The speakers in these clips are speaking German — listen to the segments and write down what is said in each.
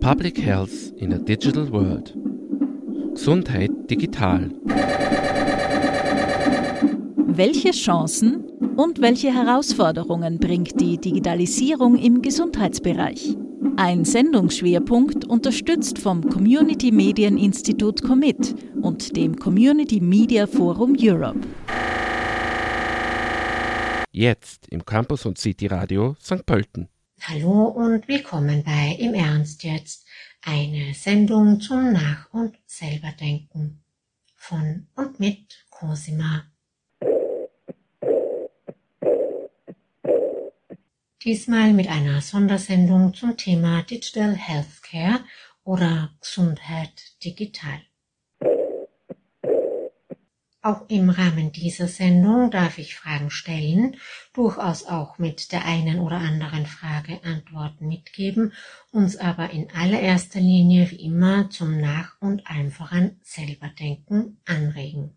Public Health in a Digital World. Gesundheit digital. Welche Chancen und welche Herausforderungen bringt die Digitalisierung im Gesundheitsbereich? Ein Sendungsschwerpunkt unterstützt vom Community Medien Institut Commit und dem Community Media Forum Europe. Jetzt im Campus und City Radio St. Pölten. Hallo und willkommen bei Im Ernst jetzt, eine Sendung zum Nach- und Selberdenken von und mit Cosima. Diesmal mit einer Sondersendung zum Thema Digital Healthcare oder Gesundheit digital. Auch im Rahmen dieser Sendung darf ich Fragen stellen, durchaus auch mit der einen oder anderen Frage Antworten mitgeben, uns aber in allererster Linie wie immer zum Nach- und allem voran Selberdenken anregen.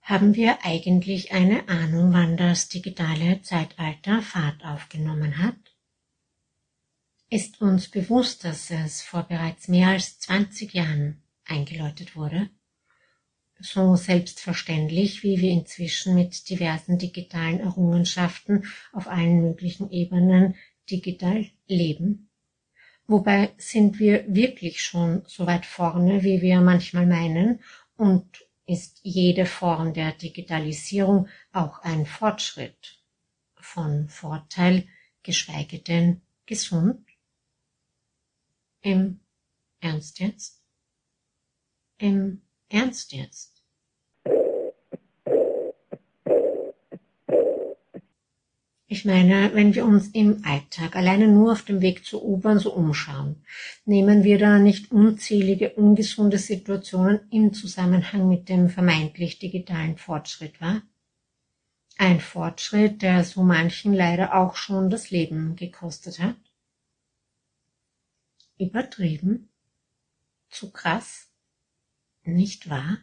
Haben wir eigentlich eine Ahnung, wann das digitale Zeitalter Fahrt aufgenommen hat? Ist uns bewusst, dass es vor bereits mehr als 20 Jahren eingeläutet wurde. So selbstverständlich, wie wir inzwischen mit diversen digitalen Errungenschaften auf allen möglichen Ebenen digital leben. Wobei sind wir wirklich schon so weit vorne, wie wir manchmal meinen, und ist jede Form der Digitalisierung auch ein Fortschritt von Vorteil, geschweige denn gesund? Im Ernst jetzt? Im Ernst jetzt? Ich meine, wenn wir uns im Alltag alleine nur auf dem Weg zur U-Bahn so umschauen, nehmen wir da nicht unzählige ungesunde Situationen im Zusammenhang mit dem vermeintlich digitalen Fortschritt wahr? Ein Fortschritt, der so manchen leider auch schon das Leben gekostet hat? Übertrieben? Zu krass? Nicht wahr?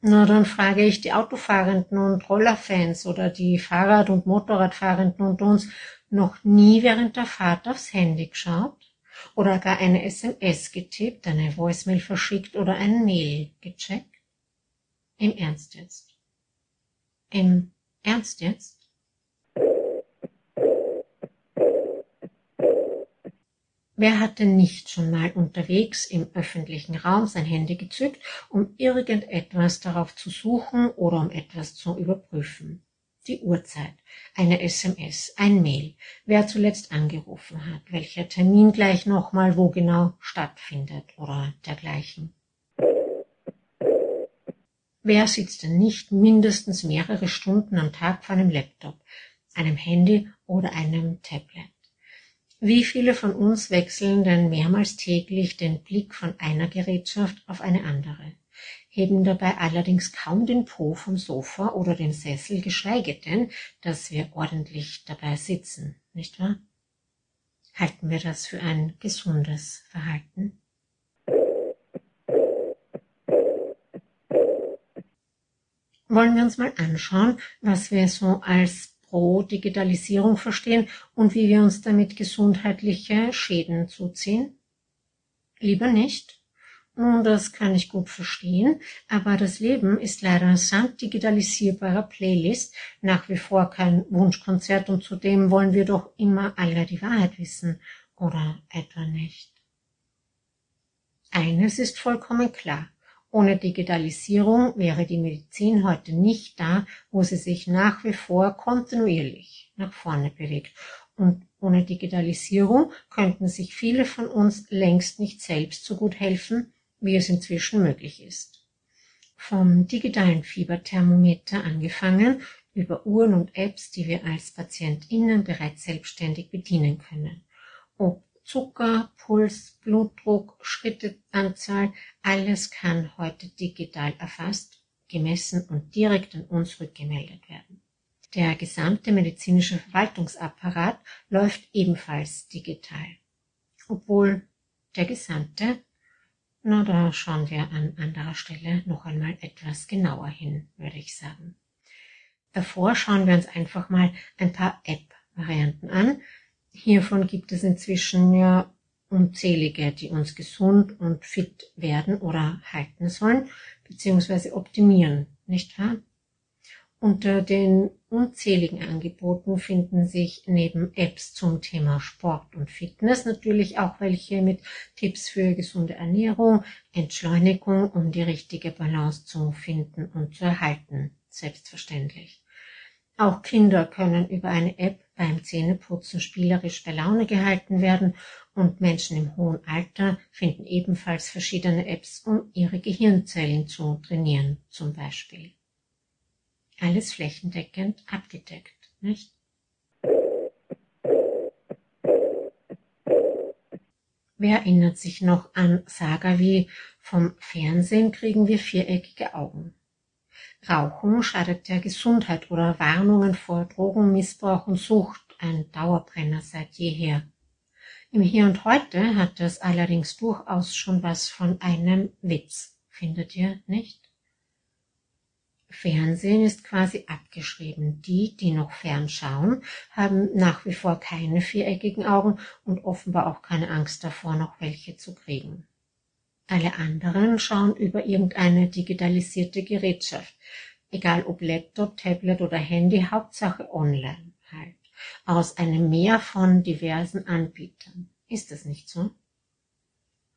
Na, dann frage ich die Autofahrenden und Rollerfans oder die Fahrrad- und Motorradfahrenden unter uns noch nie während der Fahrt aufs Handy geschaut? Oder gar eine SMS getippt, eine Voicemail verschickt oder ein Mail gecheckt? Im Ernst jetzt? Im Ernst jetzt? Wer hat denn nicht schon mal unterwegs im öffentlichen Raum sein Handy gezückt, um irgendetwas darauf zu suchen oder um etwas zu überprüfen? Die Uhrzeit, eine SMS, ein Mail, wer zuletzt angerufen hat, welcher Termin gleich nochmal wo genau stattfindet oder dergleichen. Wer sitzt denn nicht mindestens mehrere Stunden am Tag vor einem Laptop, einem Handy oder einem Tablet? Wie viele von uns wechseln denn mehrmals täglich den Blick von einer Gerätschaft auf eine andere, heben dabei allerdings kaum den Po vom Sofa oder dem Sessel, geschweige denn, dass wir ordentlich dabei sitzen, nicht wahr? Halten wir das für ein gesundes Verhalten? Wollen wir uns mal anschauen, was wir so als pro Digitalisierung verstehen und wie wir uns damit gesundheitliche Schäden zuziehen? Lieber nicht? Nun, das kann ich gut verstehen, aber das Leben ist leider samt digitalisierbarer Playlist nach wie vor kein Wunschkonzert und zudem wollen wir doch immer alle die Wahrheit wissen, oder etwa nicht? Eines ist vollkommen klar. Ohne Digitalisierung wäre die Medizin heute nicht da, wo sie sich nach wie vor kontinuierlich nach vorne bewegt. Und ohne Digitalisierung könnten sich viele von uns längst nicht selbst so gut helfen, wie es inzwischen möglich ist. Vom digitalen Fieberthermometer angefangen über Uhren und Apps, die wir als PatientInnen bereits selbstständig bedienen können. Ob Zucker, Puls, Blutdruck, Schritteanzahl, alles kann heute digital erfasst, gemessen und direkt an uns rückgemeldet werden. Der gesamte medizinische Verwaltungsapparat läuft ebenfalls digital. Obwohl der gesamte, na da schauen wir an anderer Stelle noch einmal etwas genauer hin, würde ich sagen. Davor schauen wir uns einfach mal ein paar App Varianten an. Hiervon gibt es inzwischen ja unzählige, die uns gesund und fit werden oder halten sollen, beziehungsweise optimieren, nicht wahr? Unter den unzähligen Angeboten finden sich neben Apps zum Thema Sport und Fitness natürlich auch welche mit Tipps für gesunde Ernährung, Entschleunigung, um die richtige Balance zu finden und zu erhalten, selbstverständlich. Auch Kinder können über eine App beim Zähneputzen spielerisch bei Laune gehalten werden und Menschen im hohen Alter finden ebenfalls verschiedene Apps, um ihre Gehirnzellen zu trainieren, zum Beispiel alles flächendeckend abgedeckt, nicht? Wer erinnert sich noch an Saga wie vom Fernsehen kriegen wir viereckige Augen? Rauchen schadet der Gesundheit oder Warnungen vor Drogenmissbrauch und Sucht, ein Dauerbrenner seit jeher. Im Hier und Heute hat das allerdings durchaus schon was von einem Witz, findet ihr nicht? Fernsehen ist quasi abgeschrieben. Die, die noch fernschauen, haben nach wie vor keine viereckigen Augen und offenbar auch keine Angst davor, noch welche zu kriegen. Alle anderen schauen über irgendeine digitalisierte Gerätschaft, egal ob Laptop, Tablet oder Handy, Hauptsache online halt, aus einem Meer von diversen Anbietern. Ist das nicht so?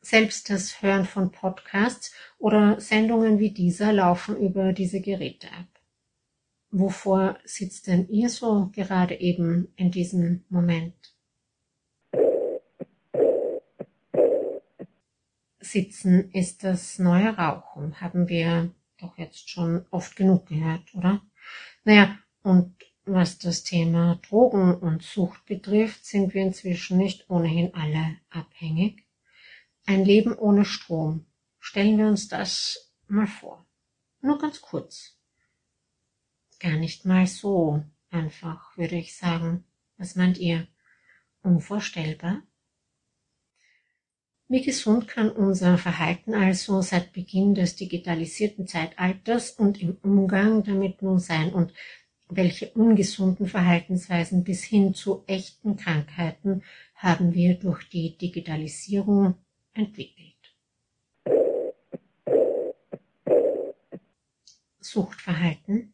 Selbst das Hören von Podcasts oder Sendungen wie dieser laufen über diese Geräte ab. Wovor sitzt denn ihr so gerade eben in diesem Moment? Sitzen ist das neue Rauchen, haben wir doch jetzt schon oft genug gehört, oder? Naja, und was das Thema Drogen und Sucht betrifft, sind wir inzwischen nicht ohnehin alle abhängig. Ein Leben ohne Strom. Stellen wir uns das mal vor. Nur ganz kurz. Gar nicht mal so einfach, würde ich sagen. Was meint ihr? Unvorstellbar? Wie gesund kann unser Verhalten also seit Beginn des digitalisierten Zeitalters und im Umgang damit nun sein und welche ungesunden Verhaltensweisen bis hin zu echten Krankheiten haben wir durch die Digitalisierung entwickelt. Suchtverhalten,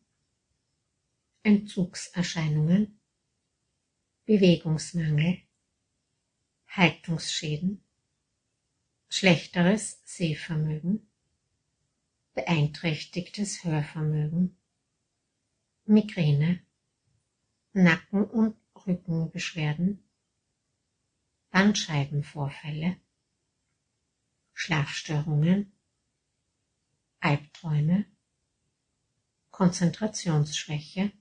Entzugserscheinungen, Bewegungsmangel, Haltungsschäden, schlechteres Sehvermögen, beeinträchtigtes Hörvermögen, Migräne, Nacken- und Rückenbeschwerden, Bandscheibenvorfälle, Schlafstörungen, Albträume, Konzentrationsschwäche,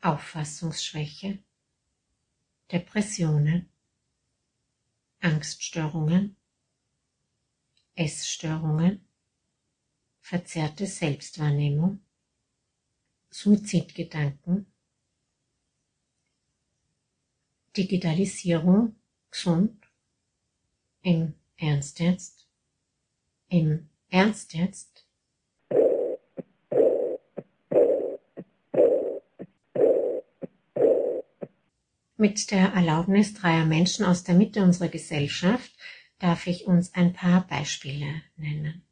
Auffassungsschwäche, Depressionen, Angststörungen, Essstörungen, verzerrte Selbstwahrnehmung, Suizidgedanken, Digitalisierung gesund im Ernst jetzt? Im Ernst jetzt? Mit der Erlaubnis dreier Menschen aus der Mitte unserer Gesellschaft darf ich uns ein paar Beispiele nennen.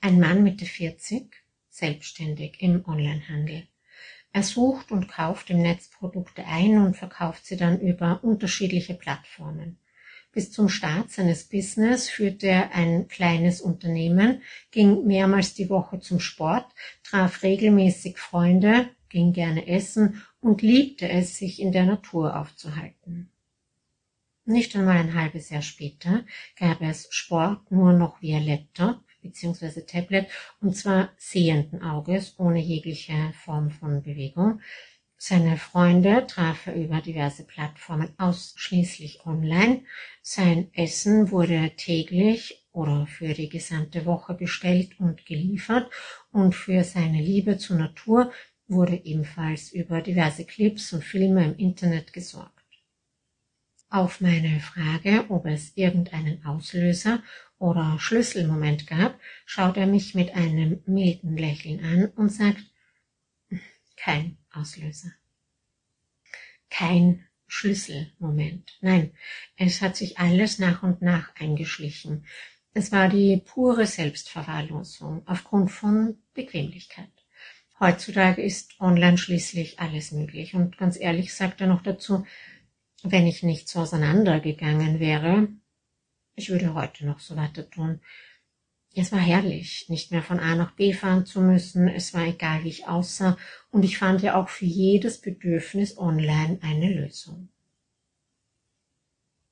Ein Mann Mitte 40, selbstständig im Onlinehandel. Er sucht und kauft im Netz Produkte ein und verkauft sie dann über unterschiedliche Plattformen. Bis zum Start seines Business führte er ein kleines Unternehmen, ging mehrmals die Woche zum Sport, traf regelmäßig Freunde, ging gerne essen und liebte es, sich in der Natur aufzuhalten. Nicht einmal ein halbes Jahr später gab es Sport nur noch via Laptop, bzw. Tablet und zwar sehenden Auges ohne jegliche Form von Bewegung. Seine Freunde traf er über diverse Plattformen ausschließlich online. Sein Essen wurde täglich oder für die gesamte Woche bestellt und geliefert und für seine Liebe zur Natur wurde ebenfalls über diverse Clips und Filme im Internet gesorgt. Auf meine Frage, ob es irgendeinen Auslöser oder Schlüsselmoment gab, schaut er mich mit einem milden Lächeln an und sagt, kein Auslöser. Kein Schlüsselmoment. Nein, es hat sich alles nach und nach eingeschlichen. Es war die pure Selbstverwahrlosung aufgrund von Bequemlichkeit. Heutzutage ist online schließlich alles möglich. Und ganz ehrlich sagt er noch dazu, wenn ich nicht so auseinandergegangen wäre, ich würde heute noch so weiter tun. Es war herrlich, nicht mehr von A nach B fahren zu müssen. Es war egal, wie ich aussah. Und ich fand ja auch für jedes Bedürfnis online eine Lösung.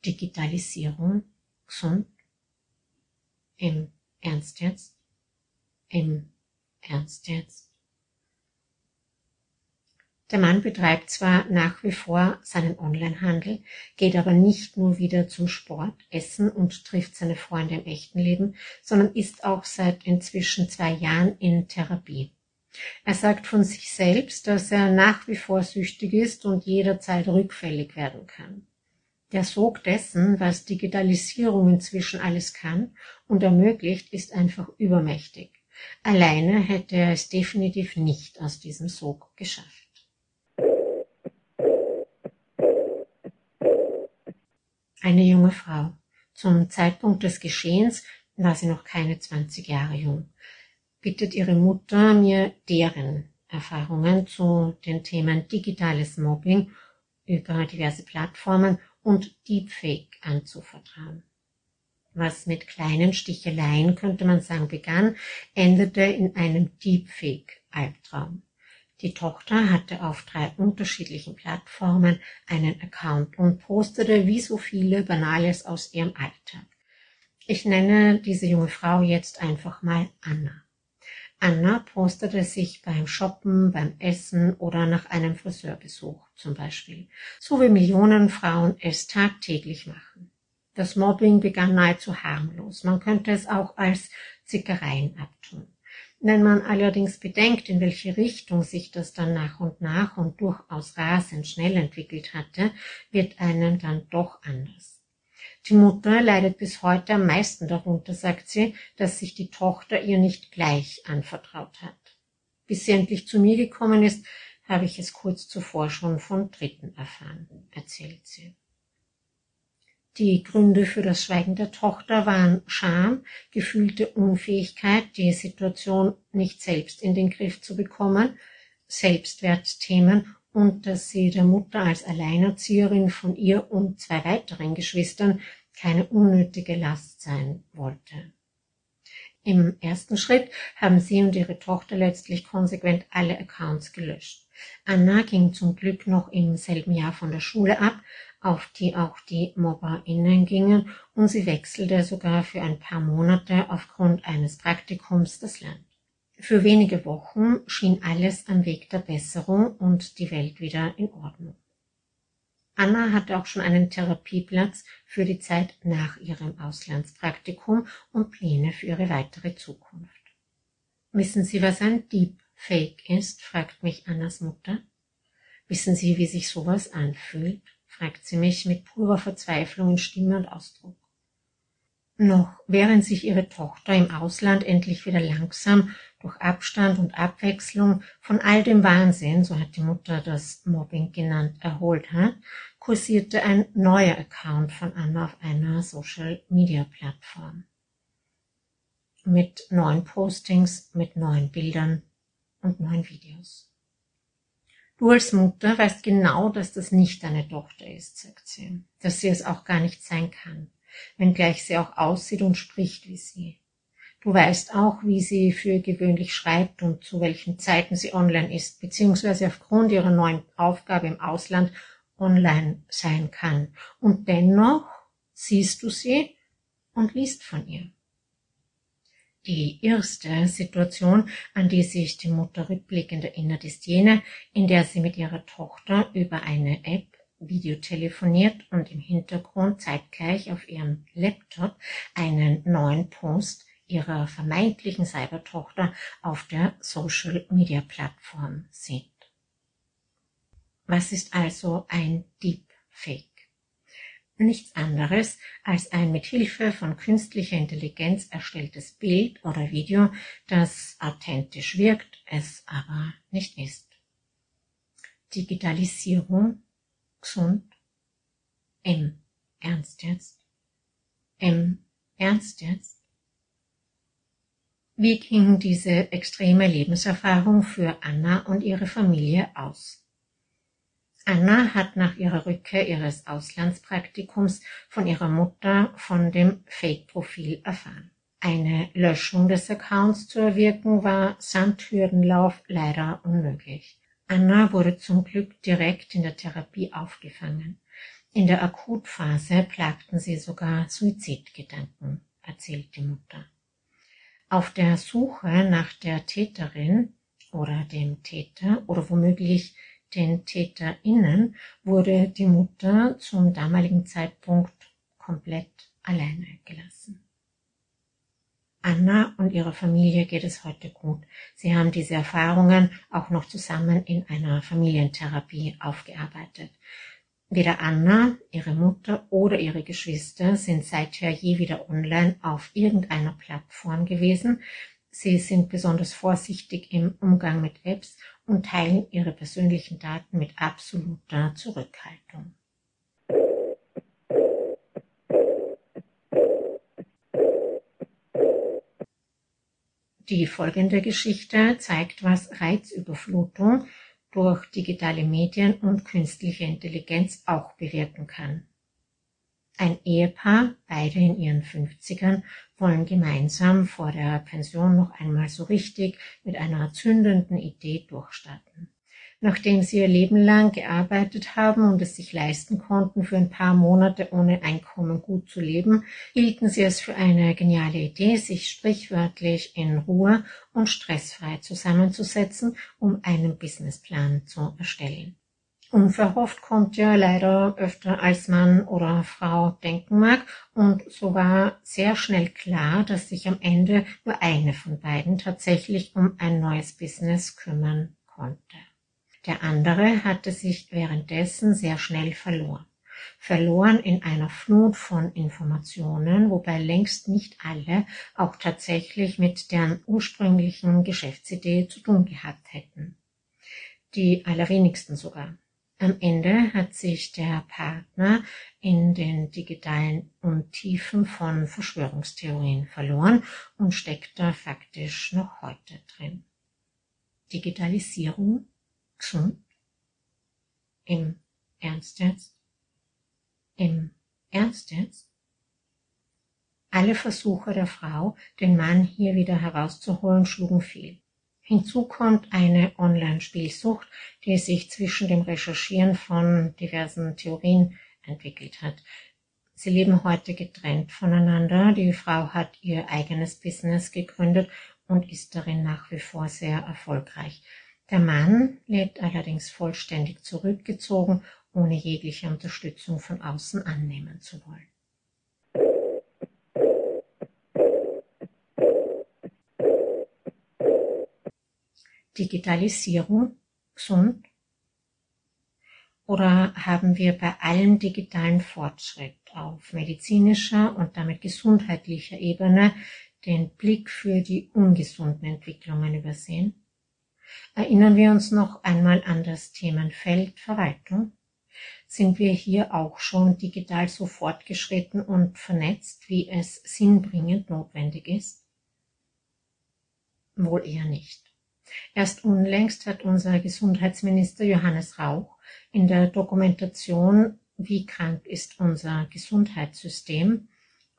Digitalisierung, gesund, im Ernst jetzt, im Ernst jetzt. Der Mann betreibt zwar nach wie vor seinen Onlinehandel, geht aber nicht nur wieder zum Sport, Essen und trifft seine Freunde im echten Leben, sondern ist auch seit inzwischen zwei Jahren in Therapie. Er sagt von sich selbst, dass er nach wie vor süchtig ist und jederzeit rückfällig werden kann. Der Sog dessen, was Digitalisierung inzwischen alles kann und ermöglicht, ist einfach übermächtig. Alleine hätte er es definitiv nicht aus diesem Sog geschafft. Eine junge Frau. Zum Zeitpunkt des Geschehens war sie noch keine 20 Jahre jung. Bittet ihre Mutter, mir deren Erfahrungen zu den Themen digitales Mobbing über diverse Plattformen und Deepfake anzuvertrauen. Was mit kleinen Sticheleien, könnte man sagen, begann, endete in einem Deepfake-Albtraum. Die Tochter hatte auf drei unterschiedlichen Plattformen einen Account und postete wie so viele Banales aus ihrem Alltag. Ich nenne diese junge Frau jetzt einfach mal Anna. Anna postete sich beim Shoppen, beim Essen oder nach einem Friseurbesuch zum Beispiel, so wie Millionen Frauen es tagtäglich machen. Das Mobbing begann nahezu harmlos. Man könnte es auch als Zickereien abtun. Wenn man allerdings bedenkt, in welche Richtung sich das dann nach und nach und durchaus rasend schnell entwickelt hatte, wird einem dann doch anders. Die Mutter leidet bis heute am meisten darunter, sagt sie, dass sich die Tochter ihr nicht gleich anvertraut hat. Bis sie endlich zu mir gekommen ist, habe ich es kurz zuvor schon von Dritten erfahren, erzählt sie. Die Gründe für das Schweigen der Tochter waren Scham, gefühlte Unfähigkeit, die Situation nicht selbst in den Griff zu bekommen, Selbstwertthemen und dass sie der Mutter als Alleinerzieherin von ihr und zwei weiteren Geschwistern keine unnötige Last sein wollte. Im ersten Schritt haben sie und ihre Tochter letztlich konsequent alle Accounts gelöscht. Anna ging zum Glück noch im selben Jahr von der Schule ab auf die auch die MobberInnen gingen und sie wechselte sogar für ein paar Monate aufgrund eines Praktikums das Land. Für wenige Wochen schien alles am Weg der Besserung und die Welt wieder in Ordnung. Anna hatte auch schon einen Therapieplatz für die Zeit nach ihrem Auslandspraktikum und Pläne für ihre weitere Zukunft. Wissen Sie, was ein Deepfake ist? fragt mich Annas Mutter. Wissen Sie, wie sich sowas anfühlt? Fragt sie mich mit purer Verzweiflung in Stimme und Ausdruck. Noch während sich ihre Tochter im Ausland endlich wieder langsam durch Abstand und Abwechslung von all dem Wahnsinn, so hat die Mutter das Mobbing genannt, erholt hat, kursierte ein neuer Account von Anna auf einer Social-Media-Plattform. Mit neuen Postings, mit neuen Bildern und neuen Videos. Du als Mutter weißt genau, dass das nicht deine Tochter ist, sagt sie, dass sie es auch gar nicht sein kann, wenngleich sie auch aussieht und spricht wie sie. Du weißt auch, wie sie für gewöhnlich schreibt und zu welchen Zeiten sie online ist, beziehungsweise aufgrund ihrer neuen Aufgabe im Ausland online sein kann. Und dennoch siehst du sie und liest von ihr. Die erste Situation, an die sich die Mutter rückblickend erinnert, ist jene, in der sie mit ihrer Tochter über eine App Videotelefoniert und im Hintergrund zeitgleich auf ihrem Laptop einen neuen Post ihrer vermeintlichen Cybertochter auf der Social Media Plattform sieht. Was ist also ein Deepfake? Nichts anderes als ein mit Hilfe von künstlicher Intelligenz erstelltes Bild oder Video, das authentisch wirkt, es aber nicht ist. Digitalisierung, gesund, im Ernst jetzt, im Ernst jetzt. Wie ging diese extreme Lebenserfahrung für Anna und ihre Familie aus? Anna hat nach ihrer Rückkehr ihres Auslandspraktikums von ihrer Mutter von dem Fake-Profil erfahren. Eine Löschung des Accounts zu erwirken war samt Hürdenlauf leider unmöglich. Anna wurde zum Glück direkt in der Therapie aufgefangen. In der Akutphase plagten sie sogar Suizidgedanken, erzählt die Mutter. Auf der Suche nach der Täterin oder dem Täter oder womöglich den TäterInnen wurde die Mutter zum damaligen Zeitpunkt komplett alleine gelassen. Anna und ihrer Familie geht es heute gut. Sie haben diese Erfahrungen auch noch zusammen in einer Familientherapie aufgearbeitet. Weder Anna, ihre Mutter oder ihre Geschwister sind seither je wieder online auf irgendeiner Plattform gewesen. Sie sind besonders vorsichtig im Umgang mit Apps und teilen ihre persönlichen Daten mit absoluter Zurückhaltung. Die folgende Geschichte zeigt, was Reizüberflutung durch digitale Medien und künstliche Intelligenz auch bewirken kann. Ein Ehepaar, beide in ihren 50ern, wollen gemeinsam vor der Pension noch einmal so richtig mit einer zündenden Idee durchstarten. Nachdem sie ihr Leben lang gearbeitet haben und es sich leisten konnten, für ein paar Monate ohne Einkommen gut zu leben, hielten sie es für eine geniale Idee, sich sprichwörtlich in Ruhe und stressfrei zusammenzusetzen, um einen Businessplan zu erstellen. Unverhofft kommt ja leider öfter als Mann oder Frau denken mag und so war sehr schnell klar, dass sich am Ende nur eine von beiden tatsächlich um ein neues Business kümmern konnte. Der andere hatte sich währenddessen sehr schnell verloren. Verloren in einer Flut von Informationen, wobei längst nicht alle auch tatsächlich mit deren ursprünglichen Geschäftsidee zu tun gehabt hätten. Die allerwenigsten sogar. Am Ende hat sich der Partner in den digitalen Untiefen von Verschwörungstheorien verloren und steckt da faktisch noch heute drin. Digitalisierung gesund? Im Ernst jetzt? Im Ernst jetzt? Alle Versuche der Frau, den Mann hier wieder herauszuholen, schlugen fehl. Hinzu kommt eine Online-Spielsucht, die sich zwischen dem Recherchieren von diversen Theorien entwickelt hat. Sie leben heute getrennt voneinander. Die Frau hat ihr eigenes Business gegründet und ist darin nach wie vor sehr erfolgreich. Der Mann lebt allerdings vollständig zurückgezogen, ohne jegliche Unterstützung von außen annehmen zu wollen. Digitalisierung gesund? Oder haben wir bei allem digitalen Fortschritt auf medizinischer und damit gesundheitlicher Ebene den Blick für die ungesunden Entwicklungen übersehen? Erinnern wir uns noch einmal an das Themenfeld Verwaltung. Sind wir hier auch schon digital so fortgeschritten und vernetzt, wie es sinnbringend notwendig ist? Wohl eher nicht. Erst unlängst hat unser Gesundheitsminister Johannes Rauch in der Dokumentation Wie krank ist unser Gesundheitssystem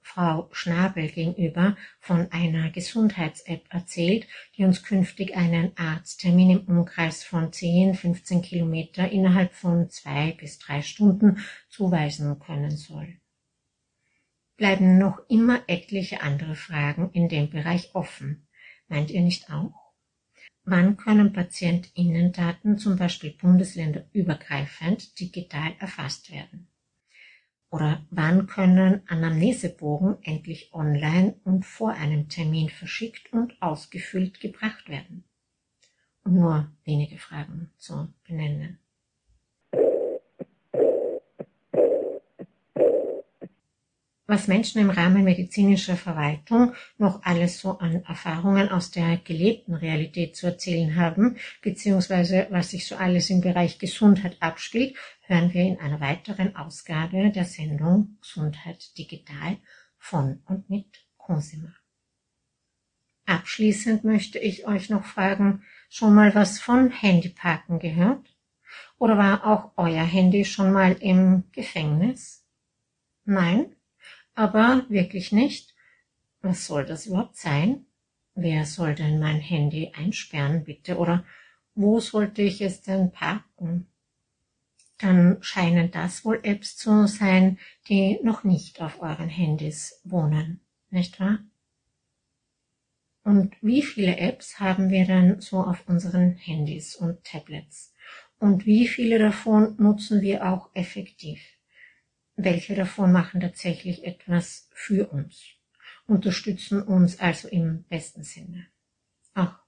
Frau Schnabel gegenüber von einer Gesundheits-App erzählt, die uns künftig einen Arzttermin im Umkreis von 10, 15 Kilometer innerhalb von zwei bis drei Stunden zuweisen können soll. Bleiben noch immer etliche andere Fragen in dem Bereich offen. Meint ihr nicht auch? Wann können PatientInnendaten zum Beispiel bundesländerübergreifend digital erfasst werden? Oder wann können Anamnesebogen endlich online und vor einem Termin verschickt und ausgefüllt gebracht werden? Um nur wenige Fragen zu benennen. Was Menschen im Rahmen medizinischer Verwaltung noch alles so an Erfahrungen aus der gelebten Realität zu erzählen haben, beziehungsweise was sich so alles im Bereich Gesundheit abspielt, hören wir in einer weiteren Ausgabe der Sendung Gesundheit digital von und mit Cosima. Abschließend möchte ich euch noch fragen, schon mal was von Handyparken gehört? Oder war auch euer Handy schon mal im Gefängnis? Nein? Aber wirklich nicht. Was soll das überhaupt sein? Wer soll denn mein Handy einsperren, bitte? Oder wo sollte ich es denn parken? Dann scheinen das wohl Apps zu sein, die noch nicht auf euren Handys wohnen, nicht wahr? Und wie viele Apps haben wir denn so auf unseren Handys und Tablets? Und wie viele davon nutzen wir auch effektiv? Welche davon machen tatsächlich etwas für uns, unterstützen uns also im besten Sinne. Ach,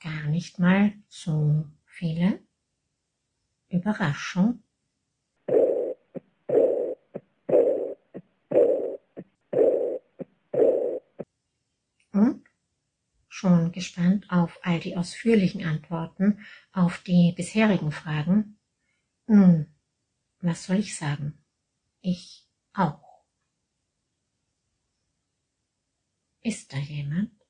gar nicht mal so viele. Überraschung. Und schon gespannt auf all die ausführlichen Antworten auf die bisherigen Fragen? Nun, was soll ich sagen? Ich auch. Ist da jemand?